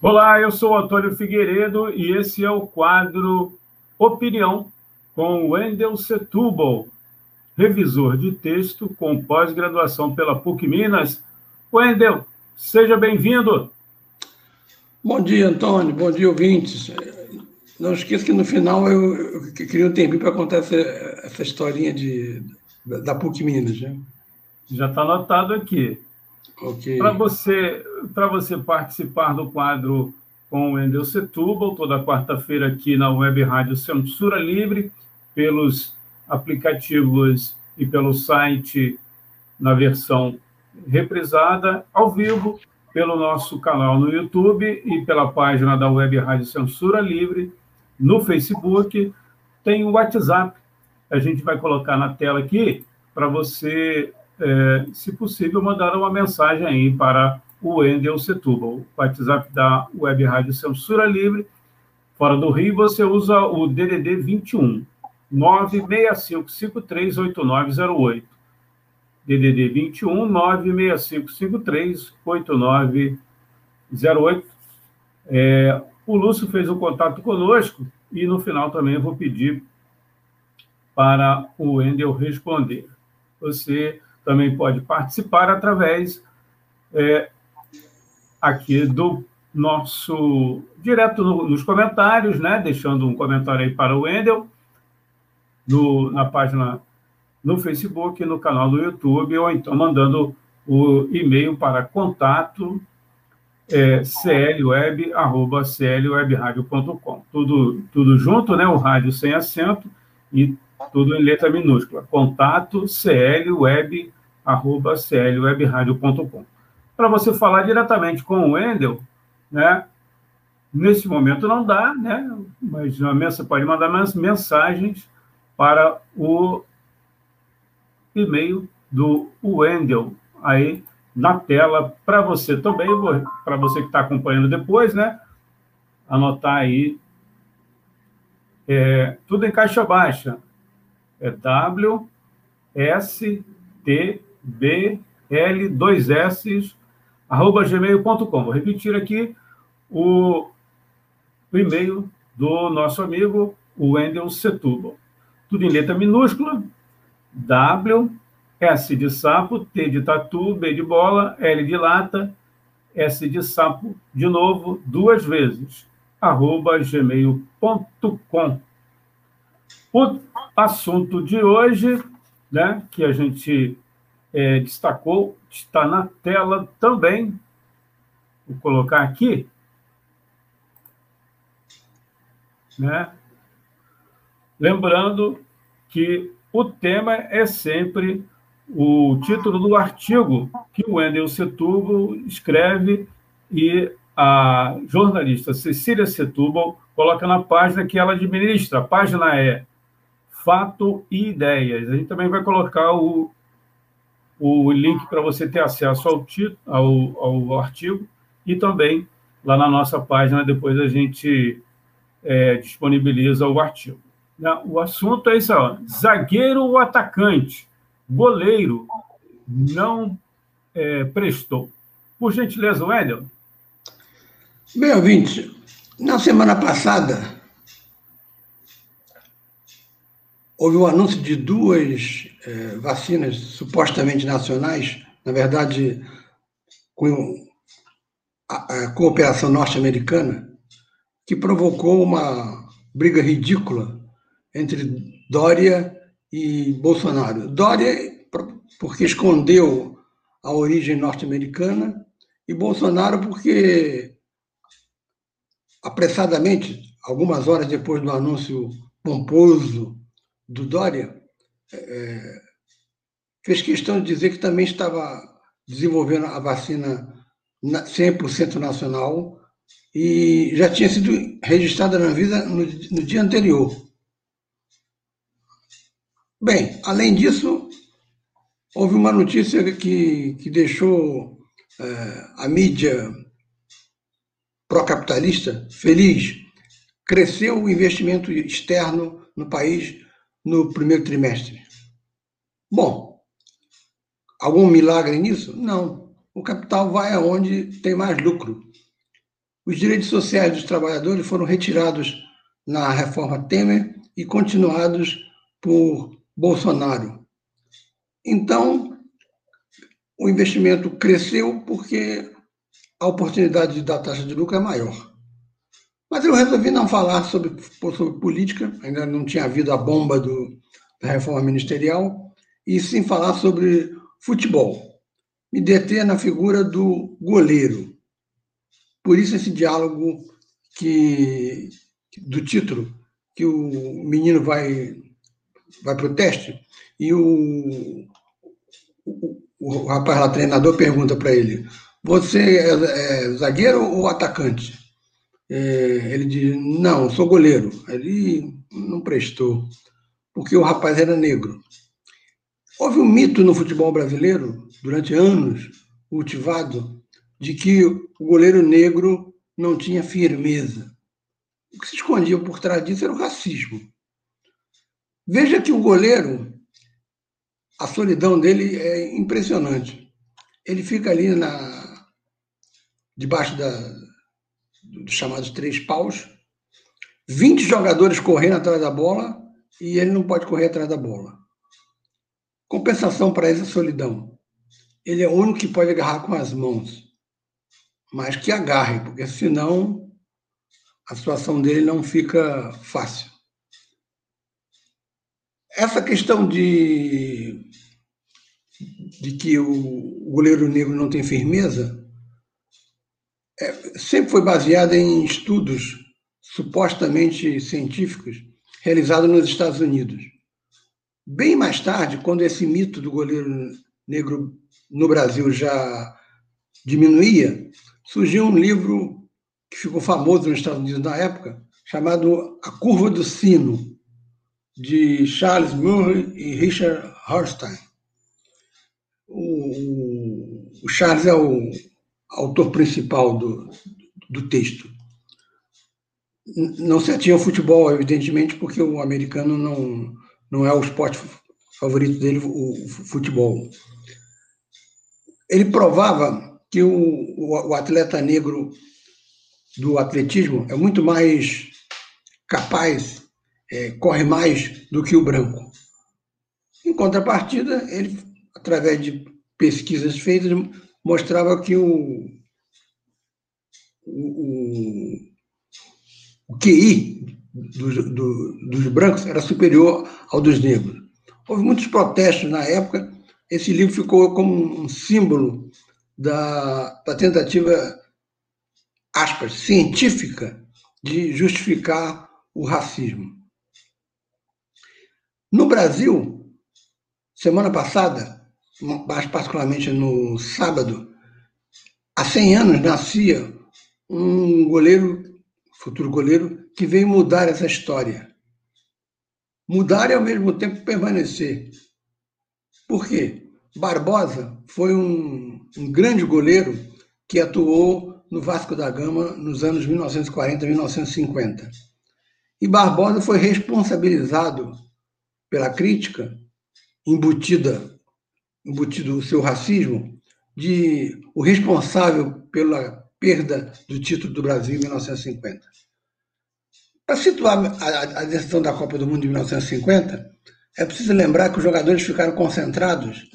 Olá, eu sou Antônio Figueiredo e esse é o quadro Opinião com Wendel Setúbal, revisor de texto com pós-graduação pela PUC Minas. Wendel, seja bem-vindo. Bom dia, Antônio. Bom dia, ouvintes. Não esqueça que no final eu, eu queria um tempinho para contar essa, essa historinha de, da PUC Minas. Né? Já está anotado aqui. Okay. Para você, você participar do quadro com o Wendel Setúbal, toda quarta-feira aqui na Web Rádio Censura Livre, pelos aplicativos e pelo site na versão reprisada, ao vivo, pelo nosso canal no YouTube e pela página da Web Rádio Censura Livre, no Facebook, tem o WhatsApp. A gente vai colocar na tela aqui para você é, se possível, mandar uma mensagem aí para o Endel Setúbal. O WhatsApp da Web Rádio Censura Livre. Fora do Rio, você usa o DDD 21 965538908. DDD 21 965538908. É, o Lúcio fez um contato conosco e no final também eu vou pedir para o Wendel responder. Você também pode participar através é, aqui do nosso direto no, nos comentários, né? Deixando um comentário aí para o Wendel no, na página no Facebook, no canal do YouTube, ou então mandando o e-mail para contato é. Tudo, tudo junto, né? O rádio sem acento e tudo em letra minúscula. Contato clweb.com arroba clwebradio.com. Para você falar diretamente com o Wendel, né? Nesse momento não dá, né? Mas você pode mandar mensagens para o e-mail do Wendel aí na tela para você também, para você que está acompanhando depois, né? Anotar aí é, tudo em caixa baixa. É W S T bl2s, arroba gmail.com. Vou repetir aqui o, o e-mail do nosso amigo Wendel Setúbal. Tudo em letra minúscula, W, S de sapo, T de tatu, B de bola, L de lata, S de sapo, de novo, duas vezes, arroba gmail.com. O assunto de hoje, né, que a gente é, destacou, está na tela também. Vou colocar aqui. Né? Lembrando que o tema é sempre o título do artigo que o Wendel Setúbal escreve e a jornalista Cecília Setúbal coloca na página que ela administra. A página é Fato e Ideias. A gente também vai colocar o, o link para você ter acesso ao, ao, ao artigo e também lá na nossa página depois a gente é, disponibiliza o artigo. Né? O assunto é isso, zagueiro ou atacante, goleiro não é, prestou. Por gentileza, Wendel. Bem, ouvinte, na semana passada houve o anúncio de duas é, vacinas supostamente nacionais, na verdade, com a, a cooperação norte-americana, que provocou uma briga ridícula entre Dória e Bolsonaro. Dória, porque escondeu a origem norte-americana, e Bolsonaro, porque apressadamente, algumas horas depois do anúncio pomposo do Dória, é, fez questão de dizer que também estava desenvolvendo a vacina 100% nacional e já tinha sido registrada na Anvisa no, no dia anterior. Bem, além disso, houve uma notícia que, que deixou é, a mídia pró-capitalista feliz. Cresceu o investimento externo no país no primeiro trimestre. Bom, algum milagre nisso? Não. O capital vai aonde tem mais lucro. os direitos sociais dos trabalhadores foram retirados na reforma Temer e continuados por Bolsonaro. Então, o investimento cresceu porque a oportunidade da taxa de lucro é maior. Mas eu resolvi não falar sobre, sobre política, ainda não tinha havido a bomba do, da reforma ministerial, e sim falar sobre futebol. Me deter na figura do goleiro. Por isso esse diálogo que do título, que o menino vai vai para o teste e o, o, o rapaz lá, treinador, pergunta para ele: Você é, é, zagueiro ou atacante? É, ele diz: Não, sou goleiro. Ele não prestou, porque o rapaz era negro. Houve um mito no futebol brasileiro, durante anos, cultivado, de que o goleiro negro não tinha firmeza. O que se escondia por trás disso era o racismo. Veja que o goleiro, a solidão dele é impressionante. Ele fica ali na debaixo da, dos chamados três paus, 20 jogadores correndo atrás da bola e ele não pode correr atrás da bola. Compensação para essa solidão. Ele é o único que pode agarrar com as mãos. Mas que agarre, porque senão a situação dele não fica fácil. Essa questão de, de que o goleiro negro não tem firmeza é, sempre foi baseada em estudos supostamente científicos realizados nos Estados Unidos. Bem mais tarde, quando esse mito do goleiro negro no Brasil já diminuía, surgiu um livro que ficou famoso nos Estados Unidos na época, chamado A Curva do Sino, de Charles Murray e Richard Horstein. O, o Charles é o autor principal do, do texto. Não se atinha ao futebol, evidentemente, porque o americano não, não é o esporte favorito dele, o futebol. Ele provava que o, o, o atleta negro do atletismo é muito mais capaz, é, corre mais do que o branco. Em contrapartida, ele, através de pesquisas feitas, mostrava que o, o, o QI dos, do, dos brancos era superior ao dos negros. Houve muitos protestos na época. Esse livro ficou como um símbolo da, da tentativa, aspas, científica de justificar o racismo. No Brasil, semana passada, mais particularmente no sábado, há 100 anos nascia um goleiro, futuro goleiro, que veio mudar essa história. Mudar e ao mesmo tempo permanecer. Por quê? Barbosa foi um, um grande goleiro que atuou no Vasco da Gama nos anos 1940 e 1950. E Barbosa foi responsabilizado pela crítica embutida, embutido o seu racismo, de o responsável pela perda do título do Brasil em 1950. Para situar a, a decisão da Copa do Mundo de 1950, é preciso lembrar que os jogadores ficaram concentrados,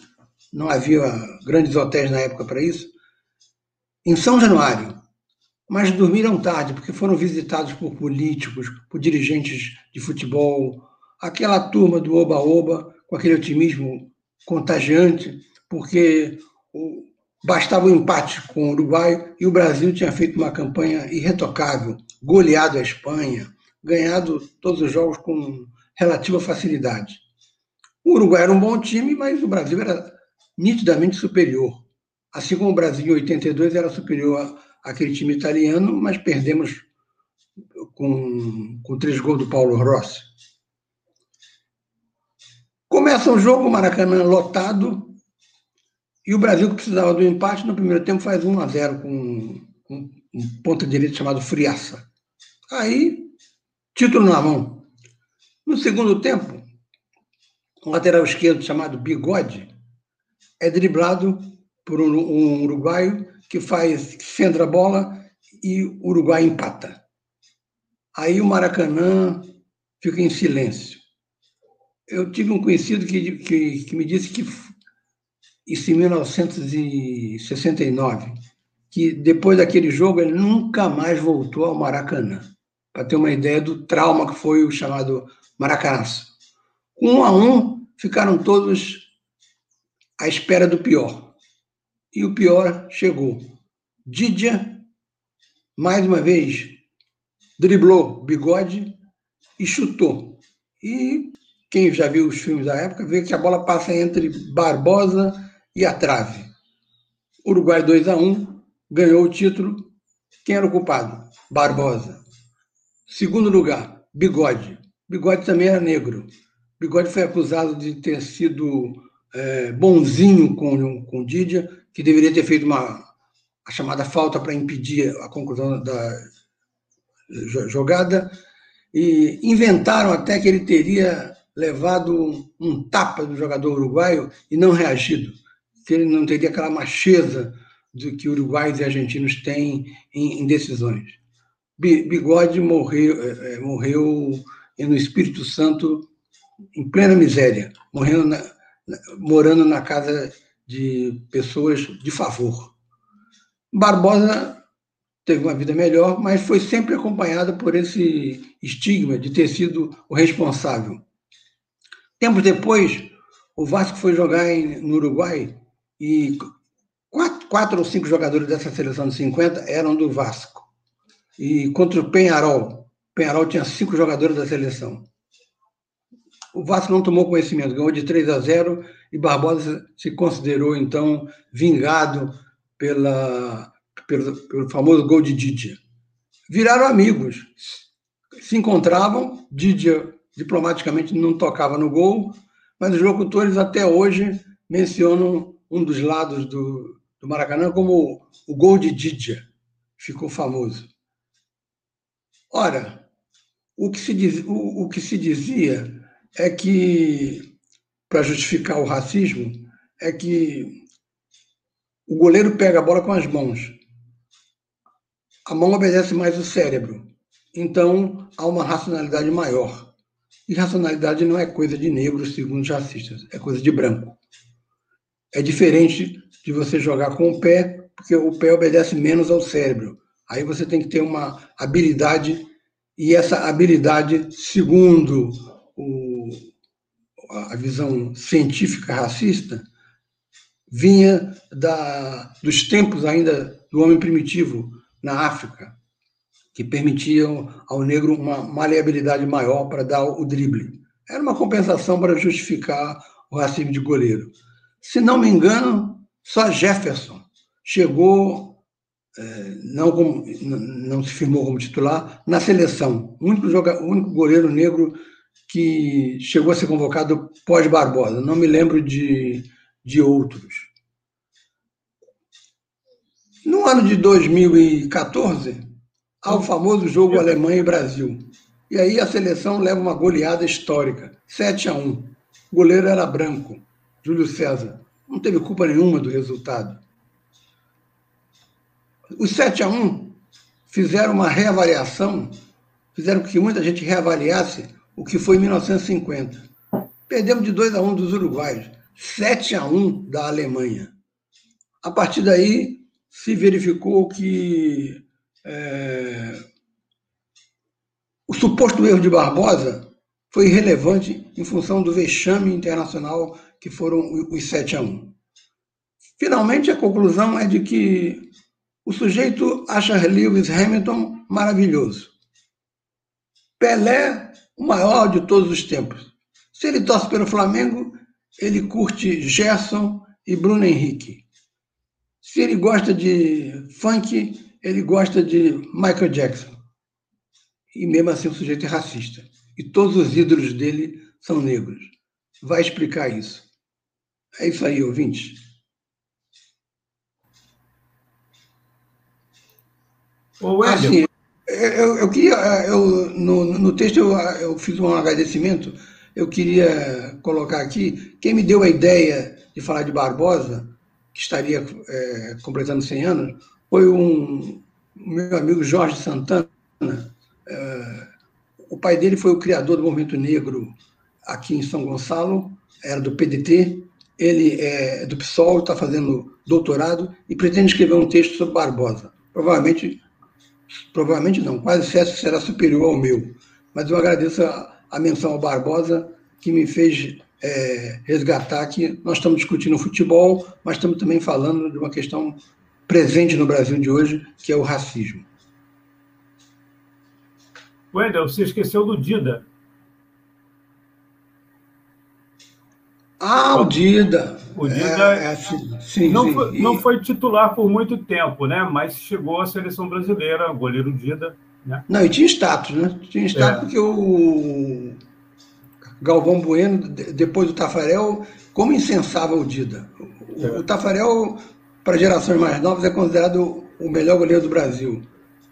não havia grandes hotéis na época para isso, em São Januário, mas dormiram tarde, porque foram visitados por políticos, por dirigentes de futebol, aquela turma do Oba-Oba, com aquele otimismo contagiante, porque bastava o um empate com o Uruguai e o Brasil tinha feito uma campanha irretocável, goleado a Espanha, ganhado todos os jogos com relativa facilidade. O Uruguai era um bom time, mas o Brasil era nitidamente superior. Assim como o Brasil em 82 era superior àquele time italiano, mas perdemos com, com três gols do Paulo Rossi. Começa o jogo, o Maracanã lotado, e o Brasil, que precisava do empate, no primeiro tempo faz 1 a 0 com, um ponta direito chamado Friaça. Aí título na mão. No segundo tempo, um lateral esquerdo chamado Bigode é driblado por um, um uruguaio que faz centra a bola e o Uruguai empata. Aí o Maracanã fica em silêncio. Eu tive um conhecido que, que, que me disse que isso em 1969, que depois daquele jogo ele nunca mais voltou ao Maracanã, para ter uma ideia do trauma que foi o chamado Maracanaço. Um a um, ficaram todos à espera do pior. E o pior chegou. Didia, mais uma vez, driblou bigode e chutou. E quem já viu os filmes da época vê que a bola passa entre Barbosa e a trave. Uruguai 2 a 1 ganhou o título. Quem era o culpado? Barbosa. Segundo lugar, Bigode. Bigode também era negro. Bigode foi acusado de ter sido é, bonzinho com, com Didia, que deveria ter feito uma a chamada falta para impedir a conclusão da jogada, e inventaram até que ele teria levado um tapa do jogador uruguaio e não reagido que ele não teria aquela macheza do que uruguaios e argentinos têm em, em decisões. Bigode morreu, é, é, morreu no Espírito Santo em plena miséria, morrendo na, morando na casa de pessoas de favor. Barbosa teve uma vida melhor, mas foi sempre acompanhada por esse estigma de ter sido o responsável. Tempos depois, o Vasco foi jogar em, no Uruguai e quatro, quatro ou cinco jogadores dessa seleção de 50 eram do Vasco. E contra o Penharol, Penharol tinha cinco jogadores da seleção. O Vasco não tomou conhecimento, ganhou de 3 a 0 e Barbosa se considerou, então, vingado pela, pelo, pelo famoso gol de Didia. Viraram amigos, se encontravam, Didia diplomaticamente não tocava no gol, mas os locutores até hoje mencionam um dos lados do, do Maracanã como o gol de Didia. Ficou famoso. Ora, o que se, diz, o, o que se dizia é que, para justificar o racismo, é que o goleiro pega a bola com as mãos. A mão obedece mais o cérebro. Então, há uma racionalidade maior. E racionalidade não é coisa de negro, segundo os racistas, é coisa de branco. É diferente de você jogar com o pé, porque o pé obedece menos ao cérebro. Aí você tem que ter uma habilidade, e essa habilidade, segundo o, a visão científica racista, vinha da, dos tempos ainda do homem primitivo na África, que permitiam ao negro uma maleabilidade maior para dar o drible. Era uma compensação para justificar o racismo de goleiro. Se não me engano, só Jefferson chegou, é, não, como, não se firmou como titular, na seleção. O único, o único goleiro negro que chegou a ser convocado pós-Barbosa. Não me lembro de, de outros. No ano de 2014, há o famoso jogo Alemanha e Brasil. E aí a seleção leva uma goleada histórica, 7 a 1. O goleiro era branco. Júlio César, não teve culpa nenhuma do resultado. Os 7 a 1 fizeram uma reavaliação, fizeram que muita gente reavaliasse o que foi em 1950. Perdemos de 2 a 1 dos uruguaios, 7 a 1 da Alemanha. A partir daí, se verificou que é, o suposto erro de Barbosa foi irrelevante em função do vexame internacional que foram os 7 a 1. Finalmente, a conclusão é de que o sujeito acha Lewis Hamilton maravilhoso. Pelé, o maior de todos os tempos. Se ele torce pelo Flamengo, ele curte Gerson e Bruno Henrique. Se ele gosta de funk, ele gosta de Michael Jackson. E mesmo assim o sujeito é racista. E todos os ídolos dele são negros. Vai explicar isso. É isso aí, ouvinte. Ô, assim, eu, eu queria, eu, no, no texto eu, eu fiz um agradecimento, eu queria colocar aqui, quem me deu a ideia de falar de Barbosa, que estaria é, completando 100 anos, foi um, meu amigo Jorge Santana, é, o pai dele foi o criador do movimento negro aqui em São Gonçalo, era do PDT, ele é do PSOL, está fazendo doutorado e pretende escrever um texto sobre Barbosa. Provavelmente, provavelmente não, quase certo será superior ao meu. Mas eu agradeço a, a menção ao Barbosa, que me fez é, resgatar que nós estamos discutindo futebol, mas estamos também falando de uma questão presente no Brasil de hoje, que é o racismo. Wendel, você esqueceu do Dida. Ah, o Dida. O Dida é, é, sim, não, sim. Foi, não foi titular por muito tempo, né? Mas chegou à seleção brasileira, goleiro Dida. Né? Não, e tinha status, né? Tinha status é. porque o Galvão Bueno, depois do Tafarel, como incensava o Dida. O, é. o Tafarel, para gerações mais novas, é considerado o melhor goleiro do Brasil.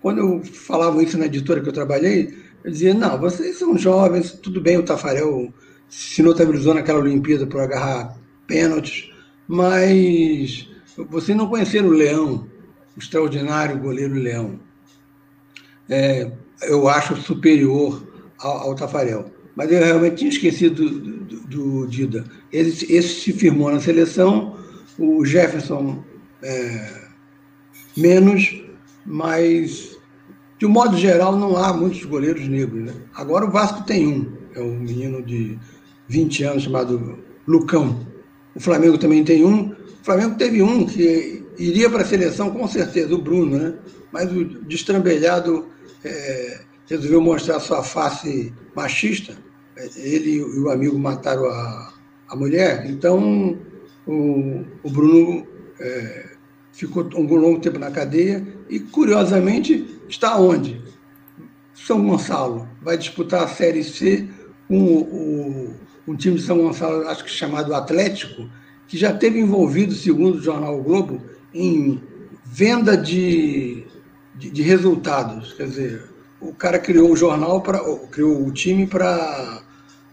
Quando eu falava isso na editora que eu trabalhei, eu dizia, não, vocês são jovens, tudo bem, o Tafarel se notabilizou naquela Olimpíada por agarrar pênaltis, mas vocês não conheceram o Leão, o extraordinário goleiro Leão. É, eu acho superior ao, ao, Tafarel. Mas eu realmente tinha esquecido do, do, do Dida. Esse, esse, se firmou na seleção, o Jefferson é, menos, mas de um modo geral não há muitos goleiros negros. Né? Agora o Vasco tem um, é um menino de 20 anos chamado Lucão. O Flamengo também tem um. O Flamengo teve um que iria para a seleção com certeza, o Bruno, né? Mas o destrambelhado é, resolveu mostrar sua face machista. Ele e o amigo mataram a, a mulher. Então o, o Bruno é, ficou um longo tempo na cadeia e, curiosamente, está onde? São Gonçalo. Vai disputar a Série C com o, um time de São Gonçalo, acho que chamado Atlético, que já teve envolvido, segundo o jornal o Globo, em venda de, de, de resultados. Quer dizer, o cara criou o jornal, para criou o time para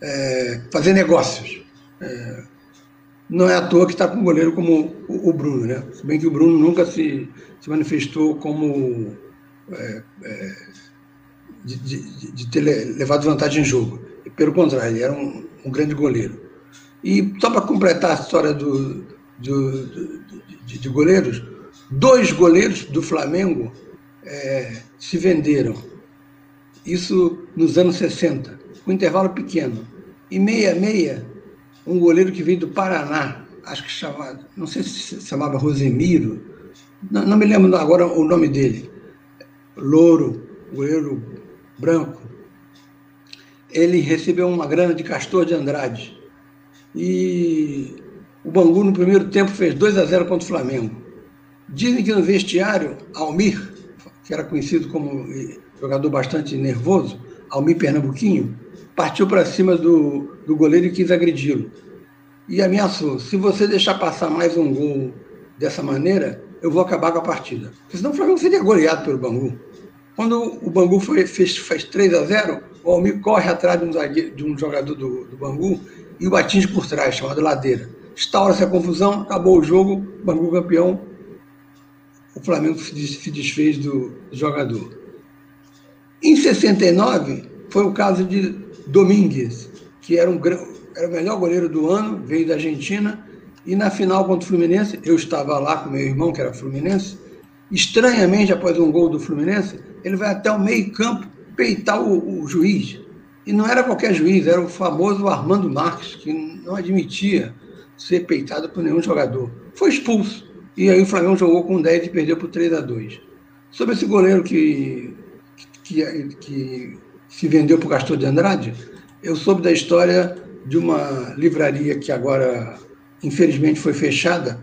é, fazer negócios. É, não é à toa que está com um goleiro como o, Bruno, né? Se bem que o Bruno nunca se, se manifestou como é, é de, de, de, ter levado vantagem em jogo. Pelo contrário, ele era um, um grande goleiro. E só para completar a história do, do, do de, de, goleiros, dois goleiros do Flamengo é, se venderam. Isso nos anos 60, com um intervalo pequeno. E meia-meia, um goleiro que veio do Paraná, acho que chamado, não sei se se chamava Rosemiro, não, não me lembro agora o nome dele. Louro, goleiro branco, ele recebeu uma grana de Castor de Andrade. E o Bangu, no primeiro tempo, fez 2 a 0 contra o Flamengo. Dizem que no vestiário, Almir, que era conhecido como jogador bastante nervoso, Almir Pernambuquinho, partiu para cima do, do goleiro e quis agredi-lo. E ameaçou: se você deixar passar mais um gol dessa maneira, eu vou acabar com a partida. Porque senão o Flamengo seria goleado pelo Bangu. Quando o Bangu foi, fez, fez 3 a 0 o Almir corre atrás de um, zagueiro, de um jogador do, do Bangu e o atinge por trás, chamado Ladeira. Instaura-se a confusão, acabou o jogo, Bangu campeão, o Flamengo se desfez do, do jogador. Em 69, foi o caso de Domingues, que era, um, era o melhor goleiro do ano, veio da Argentina, e na final contra o Fluminense, eu estava lá com meu irmão, que era Fluminense, estranhamente, após um gol do Fluminense, ele vai até o meio-campo peitar o, o, juiz. E não era qualquer juiz, era o famoso Armando Marques, que não admitia ser peitado por nenhum jogador. Foi expulso. E aí o Flamengo jogou com 10 e perdeu por 3 a 2 Sobre esse goleiro que, que, que se vendeu para o Castor de Andrade, eu soube da história de uma livraria que agora, infelizmente, foi fechada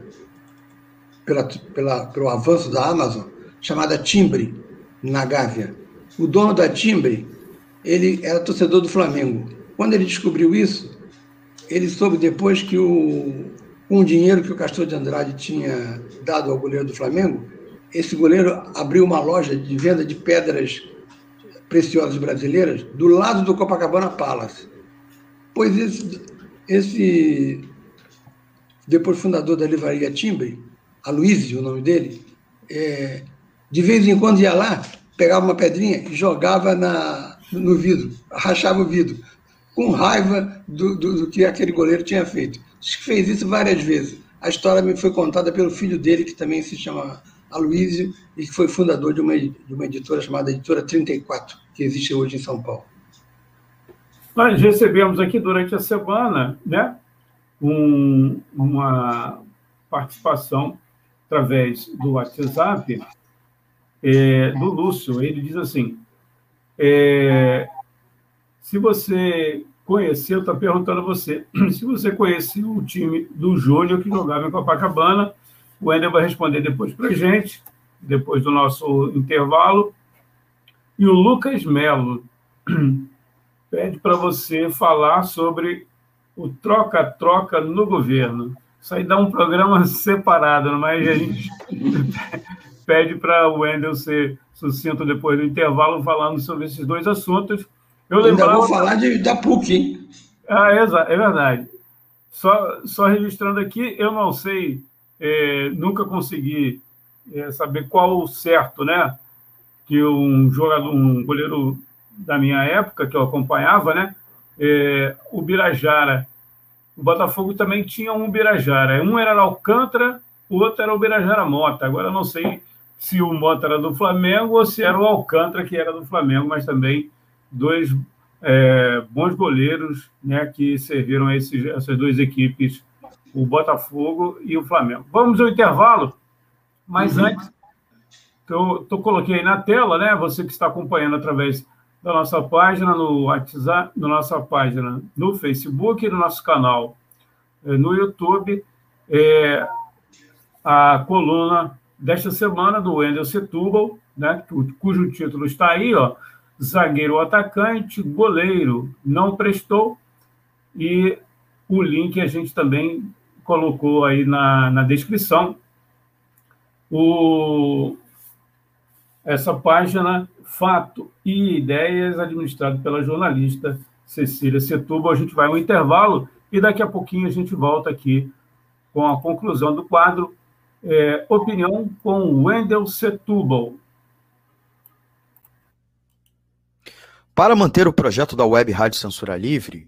pela, pela, pelo avanço da Amazon, chamada Timbre, na Gávea. O dono da Timbre, ele era torcedor do Flamengo. Quando ele descobriu isso, ele soube depois que o, com o dinheiro que o Castor de Andrade tinha dado ao goleiro do Flamengo, esse goleiro abriu uma loja de venda de pedras preciosas brasileiras do lado do Copacabana Palace. Pois esse, esse depois fundador da livraria Timbre, Aloysio, o nome dele, é, de vez em quando ia lá, pegava uma pedrinha e jogava na, no vidro, rachava o vidro, com raiva do, do, do que aquele goleiro tinha feito. Diz que fez isso várias vezes. A história me foi contada pelo filho dele, que também se chama Aloysio, e que foi fundador de uma, de uma editora chamada Editora 34, que existe hoje em São Paulo. Nós recebemos aqui durante a semana né, um, uma participação através do WhatsApp é, do Lúcio. Ele diz assim: é, se você conheceu, está perguntando a você, se você conheceu o time do Júnior que jogava em Copacabana, o Ender vai responder depois para a gente, depois do nosso intervalo. E o Lucas Melo pede para você falar sobre o troca-troca no governo. Isso aí dá um programa separado, mas a gente pede para o Wendel ser sucinto depois do intervalo, falando sobre esses dois assuntos. Eu lembrava... Ainda vou falar de, da PUC, hein? Ah, é, é verdade. Só, só registrando aqui, eu não sei, é, nunca consegui é, saber qual o certo, né? Que um jogador, um goleiro da minha época, que eu acompanhava, né? É, o Birajara. O Botafogo também tinha um Birajara. Um era Alcântara, o outro era o Birajara Mota. Agora eu não sei se o Mota era do Flamengo ou se era o Alcântara que era do Flamengo, mas também dois é, bons goleiros né, que serviram a esses, essas duas equipes, o Botafogo e o Flamengo. Vamos ao intervalo, mas uhum. antes, eu, eu coloquei na tela, né? Você que está acompanhando através da nossa página no WhatsApp, na nossa página no Facebook no nosso canal é, no YouTube, é, a coluna desta semana do Wendel Setúbal, né, cujo título está aí, ó, zagueiro atacante, goleiro, não prestou, e o link a gente também colocou aí na, na descrição. O, essa página Fato e Ideias, administrado pela jornalista Cecília Setúbal. A gente vai ao intervalo e daqui a pouquinho a gente volta aqui com a conclusão do quadro é, Opinião com Wendel Setúbal. Para manter o projeto da Web Rádio Censura Livre,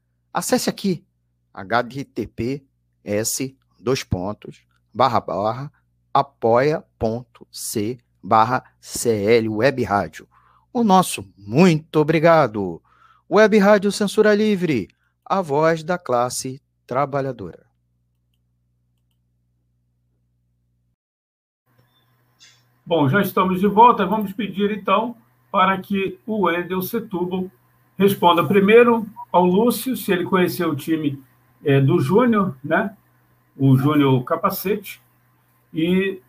acesse aqui https dois pontos barra barra apoia.c barra CL Web Rádio. O nosso muito obrigado. Web Rádio Censura Livre, a voz da classe trabalhadora. Bom, já estamos de volta. Vamos pedir então para que o Wendel Setúbal responda primeiro ao Lúcio, se ele conheceu o time é, do Júnior, né? O Júnior Capacete, e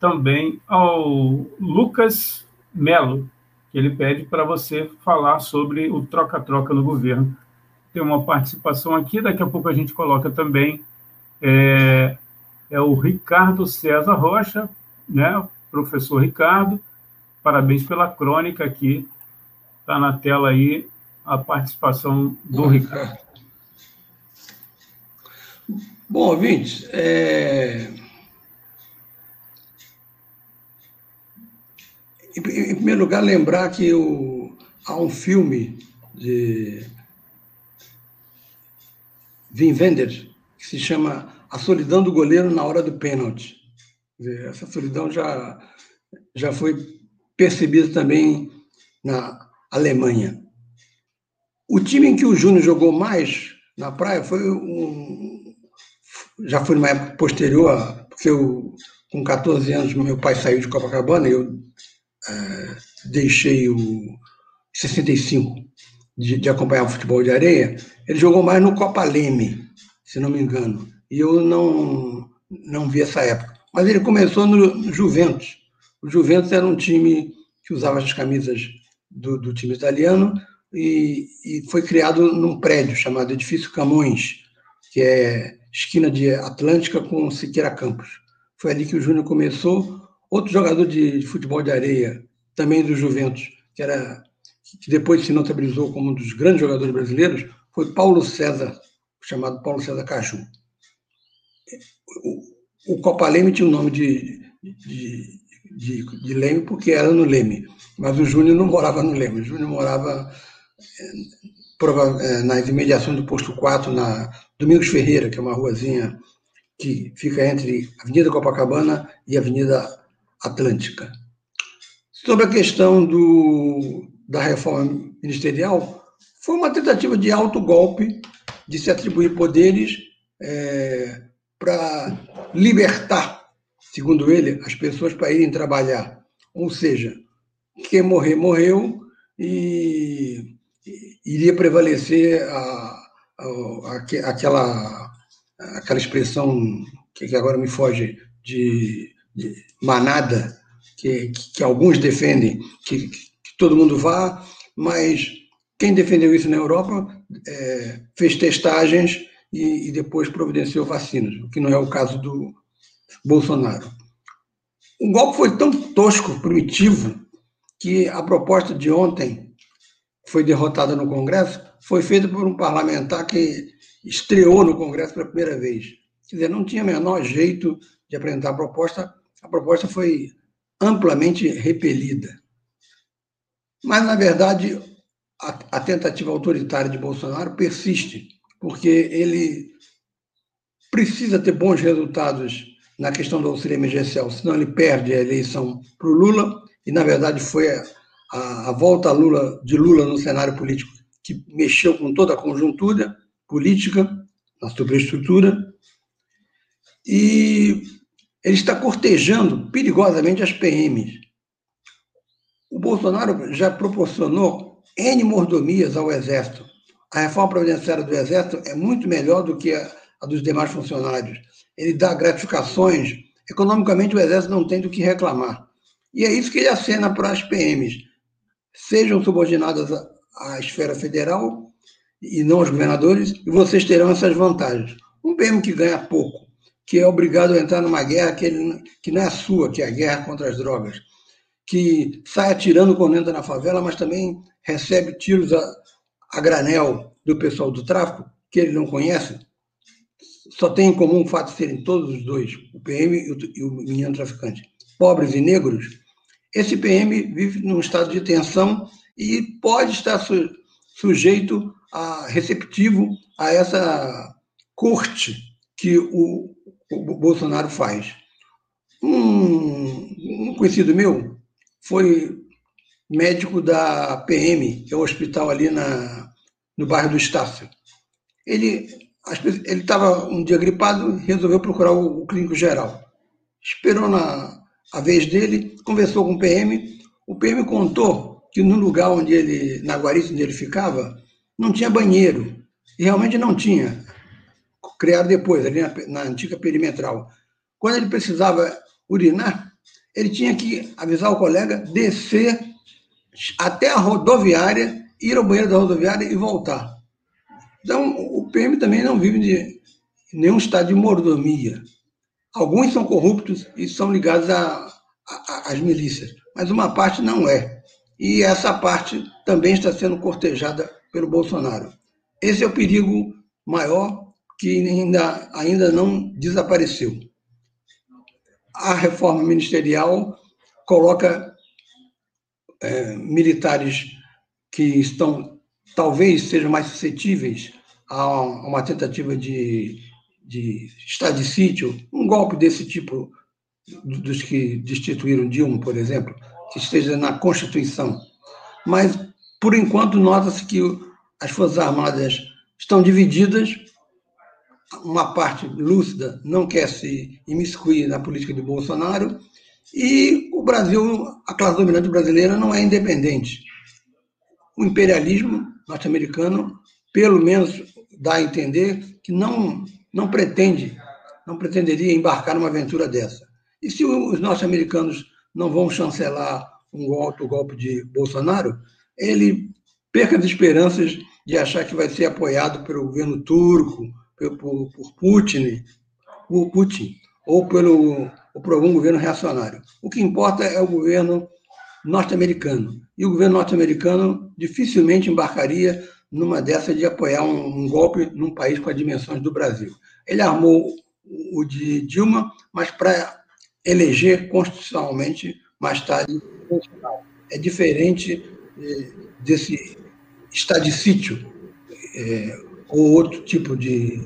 também ao Lucas Melo, que ele pede para você falar sobre o troca-troca no governo. Tem uma participação aqui, daqui a pouco a gente coloca também. É, é o Ricardo César Rocha, né? professor Ricardo. Parabéns pela crônica aqui. Está na tela aí a participação do Ricardo. Bom, ouvintes, é... Em, primeiro lugar, lembrar que o, há um filme de Wim Wenders que se chama A Solidão do Goleiro na Hora do Pênalti. Essa solidão já, já foi percebida também na Alemanha. O time em que o Júnior jogou mais na praia foi um. Já foi numa época posterior, porque eu, com 14 anos, meu pai saiu de Copacabana e eu é, deixei o 65 de, de acompanhar o futebol de areia, ele jogou mais no Copa Leme, se não me engano. E eu não, não vi essa época. Mas ele começou no Juventus, O Juventus era um time que usava as camisas do, do time italiano e, e, foi criado num prédio chamado Edifício Camões, que é esquina de Atlântica com Siqueira Campos. Foi ali que o Júnior começou. Outro jogador de, futebol de areia, também do Juventus, que era que depois se notabilizou como um dos grandes jogadores brasileiros, foi Paulo César, chamado Paulo César Caju. O, o Copa Leme tinha o nome de, de, de, de Leme porque era no Leme, mas o Júnior não morava no Leme, o Júnior morava nas imediações do posto 4, na Domingos Ferreira, que é uma ruazinha que fica entre Avenida Copacabana e Avenida Atlântica. Sobre a questão do, da reforma ministerial, foi uma tentativa de autogolpe, de se atribuir poderes é, para libertar, segundo ele, as pessoas para irem trabalhar. Ou seja, quem morrer, morreu e iria prevalecer a, a, a, aquela, aquela expressão que, agora me foge, de, de manada, que, que, que, alguns defendem, que, todo mundo vá, mas quem defendeu isso na Europa é, fez testagens e, e, depois providenciou vacinas, o que não é o caso do Bolsonaro. O golpe foi tão tosco, primitivo, que a proposta de ontem foi derrotada no Congresso, foi feita por um parlamentar que estreou no Congresso pela primeira vez. Quer dizer, não tinha menor jeito de apresentar a proposta, a proposta foi amplamente repelida. Mas, na verdade, a, a tentativa autoritária de Bolsonaro persiste, porque ele precisa ter bons resultados na questão do auxílio emergencial, senão ele perde a eleição para o Lula, e, na verdade, foi a, a volta Lula, de Lula no cenário político, que mexeu com toda a conjuntura política, na superestrutura, e ele está cortejando perigosamente as PMs. O Bolsonaro já proporcionou N mordomias ao Exército. A reforma previdenciária do Exército é muito melhor do que a, a dos demais funcionários. Ele dá gratificações. Economicamente, o Exército não tem do que reclamar. E é isso que ele acena para as PMs sejam subordinadas à esfera federal e não aos governadores, e vocês terão essas vantagens. Um PM que ganha pouco, que é obrigado a entrar numa guerra que, ele, que não é sua, que é a guerra contra as drogas, que sai atirando quando entra na favela, mas também recebe tiros a, a granel do pessoal do tráfico, que ele não conhece, só tem em comum o fato de serem todos os dois, o PM e o, e o menino traficante, pobres e negros, esse PM vive num estado de tensão e pode estar su sujeito a receptivo a essa corte que o, o Bolsonaro faz. Um, um, conhecido meu foi médico da PM, que é o hospital ali na, no bairro do Estácio. Ele ele estava um dia gripado, resolveu procurar o, o clínico geral. Esperou na, a vez dele, conversou com o PM. O PM contou que no lugar onde ele, na guarita onde ele ficava, não tinha banheiro. E realmente não tinha. Criado depois, ali na, na antiga perimetral. Quando ele precisava urinar, ele tinha que avisar o colega, descer até a rodoviária, ir ao banheiro da rodoviária e voltar. Então, o PM também não vive de nenhum estado de mordomia. Alguns são corruptos e são ligados às milícias, mas uma parte não é. E essa parte também está sendo cortejada pelo Bolsonaro. Esse é o perigo maior que ainda, ainda não desapareceu. A reforma ministerial coloca é, militares que estão, talvez sejam mais suscetíveis a uma tentativa de de estado de sítio, um golpe desse tipo dos que destituíram Dilma, por exemplo, que esteja na Constituição. Mas, por enquanto, nota-se que as Forças Armadas estão divididas, uma parte lúcida não quer se imiscuir na política de Bolsonaro, e o Brasil, a classe dominante brasileira, não é independente. O imperialismo norte-americano, pelo menos, dá a entender que não não pretende, não pretenderia embarcar numa aventura dessa. E se os norte-americanos não vão chancelar um golpe, o golpe de Bolsonaro, ele perca as esperanças de achar que vai ser apoiado pelo governo turco, por, por Putin, por Putin ou pelo ou por algum governo reacionário. O que importa é o governo norte-americano. E o governo norte-americano dificilmente embarcaria numa dessa de apoiar um, um, golpe num país com as dimensões do Brasil. Ele armou o de Dilma, mas para eleger constitucionalmente mais tarde É diferente eh, desse estado de sítio é, ou outro tipo de,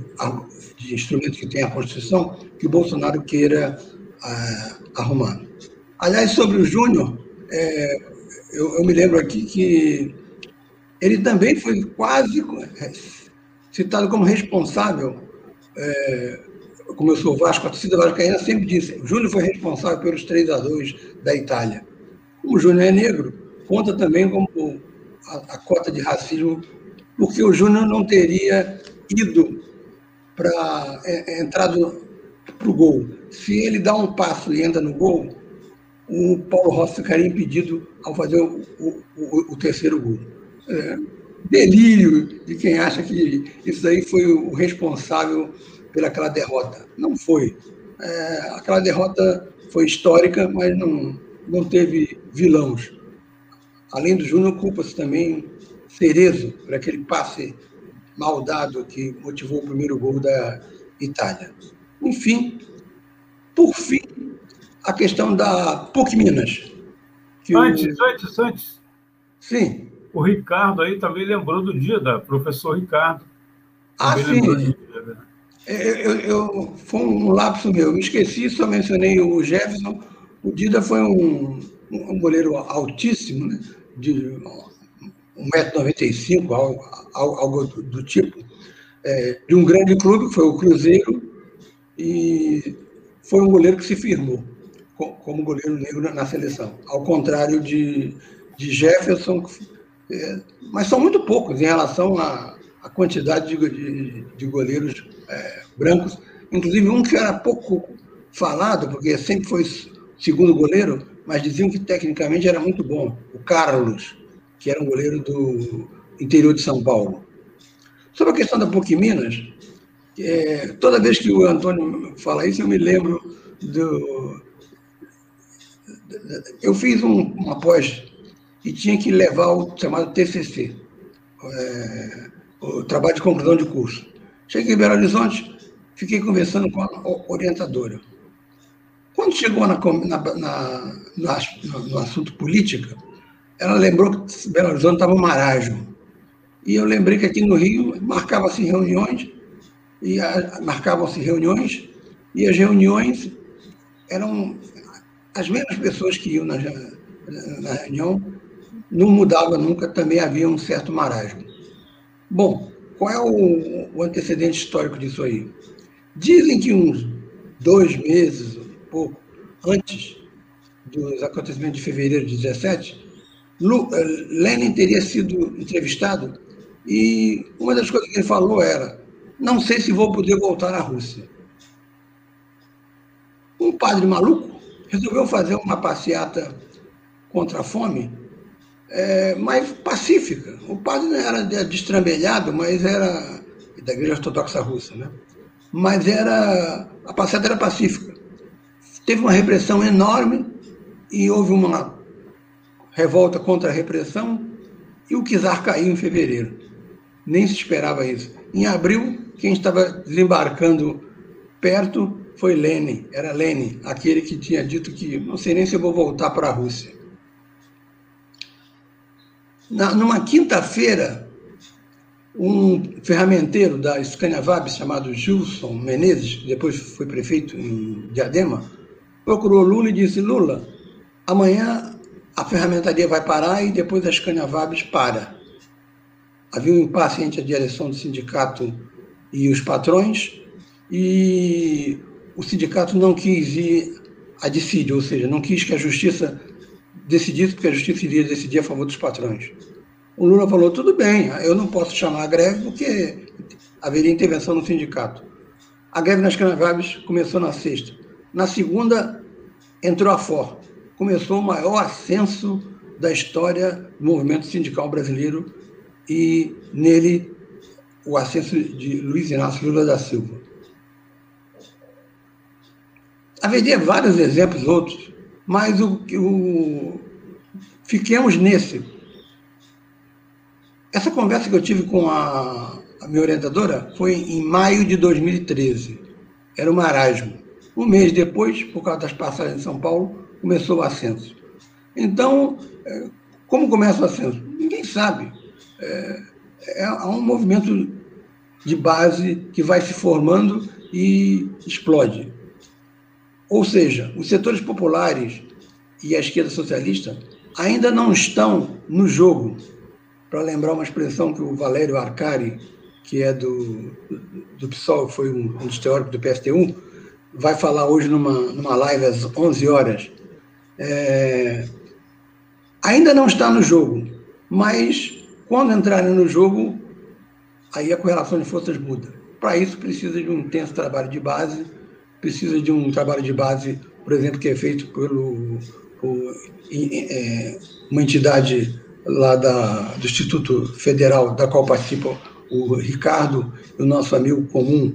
de instrumento que tem a Constituição que Bolsonaro queira ah, arrumar. Aliás, sobre o Júnior, é, eu, eu, me lembro aqui que ele também foi quase é, citado como responsável, é, como eu sou Vasco, a torcida vascaína sempre disse, o Júnior foi responsável pelos 3 a 2 da Itália. O Júnior é negro, conta também como a, a cota de racismo, porque o Júnior não teria ido para é, é, entrado para o gol. Se ele dá um passo e entra no gol, o Paulo Rossi ficaria impedido ao fazer o, o, o terceiro gol. É, delírio de quem acha que isso aí foi o responsável pelaquela derrota. Não foi. É, aquela derrota foi histórica, mas não, não teve vilões. Além do Júnior, culpa-se também Cerezo por aquele passe mal dado que motivou o primeiro gol da Itália. Enfim, por fim, a questão da PUC Minas. Antes, o... antes, antes. Sim. O Ricardo aí também lembrou do dia da professor Ricardo. Ah, sim. Dia, né? É, eu, eu, foi um lapso meu. Eu me esqueci, só mencionei o Jefferson. O Dida foi um, um goleiro altíssimo, né? de 1,95m, algo, algo do, do tipo, é, de um grande clube, que foi o Cruzeiro, e foi um goleiro que se firmou como goleiro negro na seleção, ao contrário de, de Jefferson, é, mas são muito poucos em relação à, à quantidade de, de, de goleiros é, brancos, inclusive um que era pouco falado, porque sempre foi segundo goleiro, mas diziam que tecnicamente era muito bom, o Carlos, que era um goleiro do interior de São Paulo. Sobre a questão da PUC Minas, é, toda vez que o Antônio fala isso, eu me lembro do. Eu fiz um, uma pós e tinha que levar o chamado TCC, é, o trabalho de conclusão de curso. Cheguei em Belo Horizonte, fiquei conversando com a orientadora. Quando chegou na, na, na, no, assunto política, ela lembrou que Belo Horizonte estava um. E eu lembrei que aqui no Rio marcavam-se reuniões, e marcavam-se reuniões, e as reuniões eram as mesmas pessoas que iam na, na reunião, não mudava nunca, também havia um certo marasmo. Bom, qual é o, o antecedente histórico disso aí? Dizem que uns dois meses, um pouco, antes dos acontecimentos de fevereiro de 17, eh, Lenin teria sido entrevistado e uma das coisas que ele falou era: não sei se vou poder voltar à Rússia. Um padre maluco resolveu fazer uma passeata contra a fome, é, mas pacífica. O padre era destrambelhado, mas era da Igreja Ortodoxa Russa, né? Mas era a passeata era pacífica. Teve uma repressão enorme e houve uma revolta contra a repressão, e o czar caiu em fevereiro. Nem se esperava isso. Em abril, quem estava desembarcando perto foi Lenin, era Lenin, aquele que tinha dito que não sei nem se eu vou voltar para a Rússia. Na, numa quinta-feira, um ferramenteiro da Scania chamado Gilson Menezes, depois foi prefeito em Diadema, procurou Lula e disse: Lula, amanhã a ferramentaria vai parar e depois as Canavabes para. Havia um impasse entre a direção do sindicato e os patrões, e o sindicato não quis ir a decidir, ou seja, não quis que a justiça decidisse, porque a justiça iria decidir a favor dos patrões. O Lula falou: tudo bem, eu não posso chamar a greve porque haveria intervenção no sindicato. A greve nas Canavabes começou na sexta. Na segunda, entrou a FOR, começou o maior ascenso da história do movimento sindical brasileiro e nele o ascenso de Luiz Inácio Lula da Silva. Haveria vários exemplos outros, mas o, o, fiquemos nesse. Essa conversa que eu tive com a, a minha orientadora foi em maio de 2013. Era o marasmo. Um mês depois, por causa das passagens em São Paulo, começou o ascenso. Então, é, como começa o ascenso? Ninguém sabe. É, é um movimento de base que vai se formando e explode. Ou seja, os setores populares e a esquerda socialista ainda não estão no jogo. Para lembrar uma expressão que o Valério Arcari, que é do, do PSOL, foi um, um dos teóricos do PSTU, vai falar hoje numa, numa live às 11 horas. É, ainda não está no jogo, mas quando entrarem no jogo, aí a correlação de forças muda. Para isso, precisa de um intenso trabalho de base, precisa de um trabalho de base, por exemplo, que é feito pelo, por é, uma entidade lá da, do Instituto Federal, da qual participam o Ricardo e o nosso amigo comum,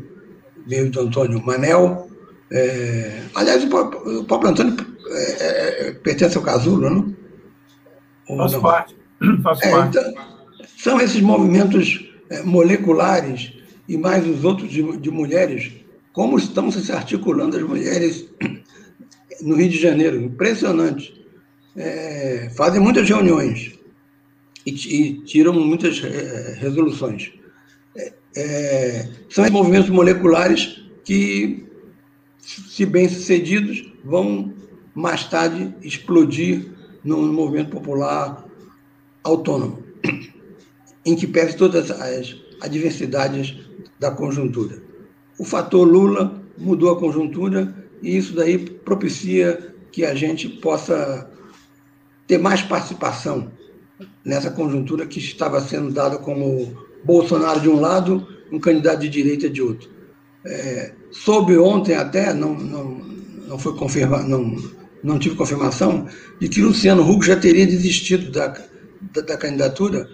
meio do Antônio Manel. É, aliás, o próprio, o próprio Antônio é, é pertence ao Casulo, não? Faço parte. Faço é, parte. Então, são esses movimentos é, moleculares e mais os outros de, de mulheres, como estão se articulando as mulheres no Rio de Janeiro, impressionante. É, fazem muitas reuniões e, e tiram muitas é, resoluções. É, é, são movimentos moleculares que, se bem sucedidos, vão mais tarde explodir no, movimento popular autônomo em que pese todas as adversidades da conjuntura. O fator Lula mudou a conjuntura e isso daí propicia que a gente possa ter mais participação nessa conjuntura que estava sendo dada como Bolsonaro de um lado, um candidato de direita de outro. É, soube ontem até, não, não, não foi confirmado, não, não tive confirmação, de que Luciano Huck já teria desistido da, da, da candidatura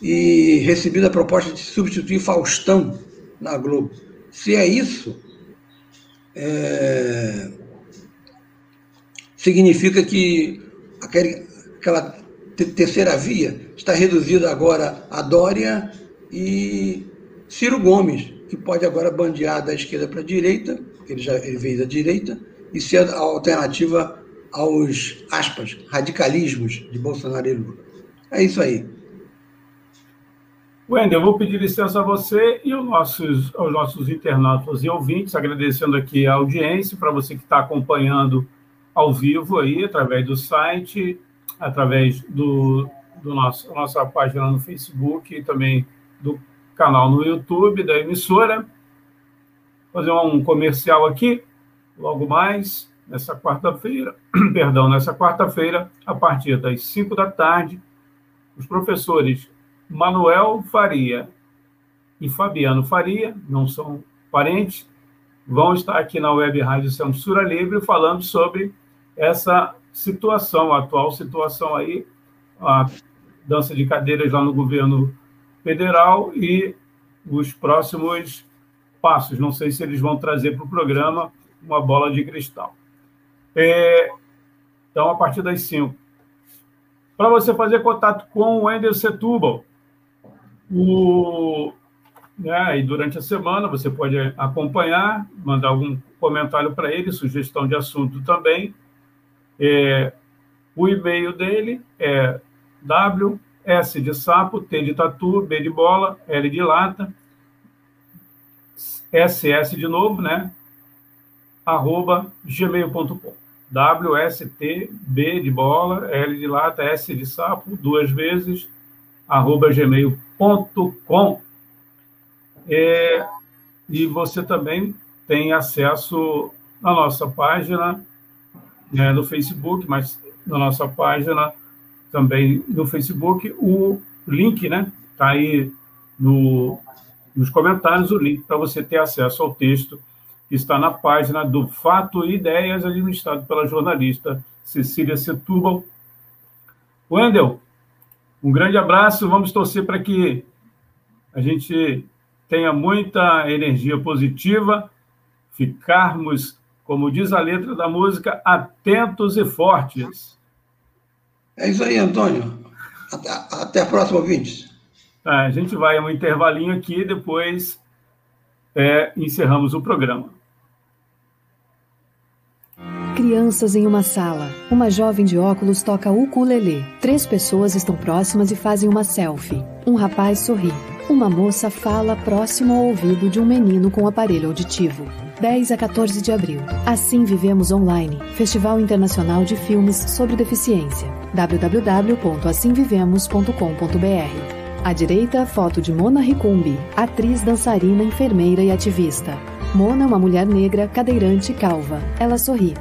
e recebido a proposta de substituir Faustão na Globo. Se é isso, é... significa que aquele, aquela terceira via está reduzida agora a Dória e Ciro Gomes, que pode agora bandear da esquerda para a direita, ele já ele veio da direita, e ser a alternativa aos, aspas, radicalismos de Bolsonaro e Lula. É isso aí. Wendel, eu vou pedir licença a você e aos nossos, aos nossos internautas e ouvintes, agradecendo aqui a audiência, para você que está acompanhando ao vivo aí, através do site, através do, do nosso nossa página no Facebook e também do canal no YouTube da emissora. Vou fazer um comercial aqui, logo mais, nessa quarta-feira, perdão, nessa quarta-feira, a partir das 5 da tarde, os professores Manuel Faria e Fabiano Faria, não são parentes, vão estar aqui na Web Rádio Censura Livre falando sobre essa situação, a atual situação aí, a dança de cadeiras lá no governo federal e os próximos passos. Não sei se eles vão trazer para o programa uma bola de cristal. É, então, a partir das 5. Para você fazer contato com o Wendel Setúbal, o, né, e durante a semana você pode acompanhar, mandar algum comentário para ele, sugestão de assunto também. É, o e-mail dele é ws de sapo, t de tatu, b de bola, l de lata, ss de novo, né? arroba gmail.com WSTB de bola, L de lata, S de sapo, duas vezes, arroba gmail.com. É, e você também tem acesso na nossa página né, no Facebook, mas na nossa página também no Facebook, o link, né? Está aí no, nos comentários o link para você ter acesso ao texto que está na página do Fato e Ideias, administrado pela jornalista Cecília Setúbal. Wendel, um grande abraço, vamos torcer para que a gente tenha muita energia positiva, ficarmos, como diz a letra da música, atentos e fortes. É isso aí, Antônio. Até, até a próxima, ouvintes. Tá, a gente vai a um intervalinho aqui e depois é, encerramos o programa. Crianças em uma sala. Uma jovem de óculos toca ukulele. Três pessoas estão próximas e fazem uma selfie. Um rapaz sorri. Uma moça fala próximo ao ouvido de um menino com aparelho auditivo. 10 a 14 de abril. Assim Vivemos Online, Festival Internacional de Filmes sobre Deficiência. www.assimvivemos.com.br à direita, foto de Mona Ricumbi, atriz, dançarina, enfermeira e ativista. Mona é uma mulher negra, cadeirante e calva. Ela sorri.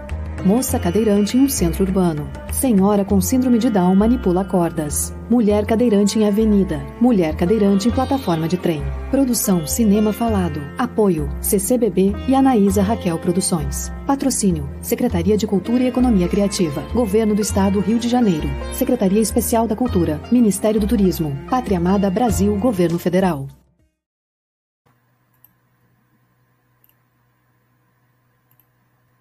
Moça cadeirante em um centro urbano. Senhora com síndrome de Down manipula cordas. Mulher cadeirante em avenida. Mulher cadeirante em plataforma de trem. Produção Cinema Falado. Apoio CCBB e Anaísa Raquel Produções. Patrocínio Secretaria de Cultura e Economia Criativa. Governo do Estado Rio de Janeiro. Secretaria Especial da Cultura. Ministério do Turismo. Pátria Amada Brasil Governo Federal.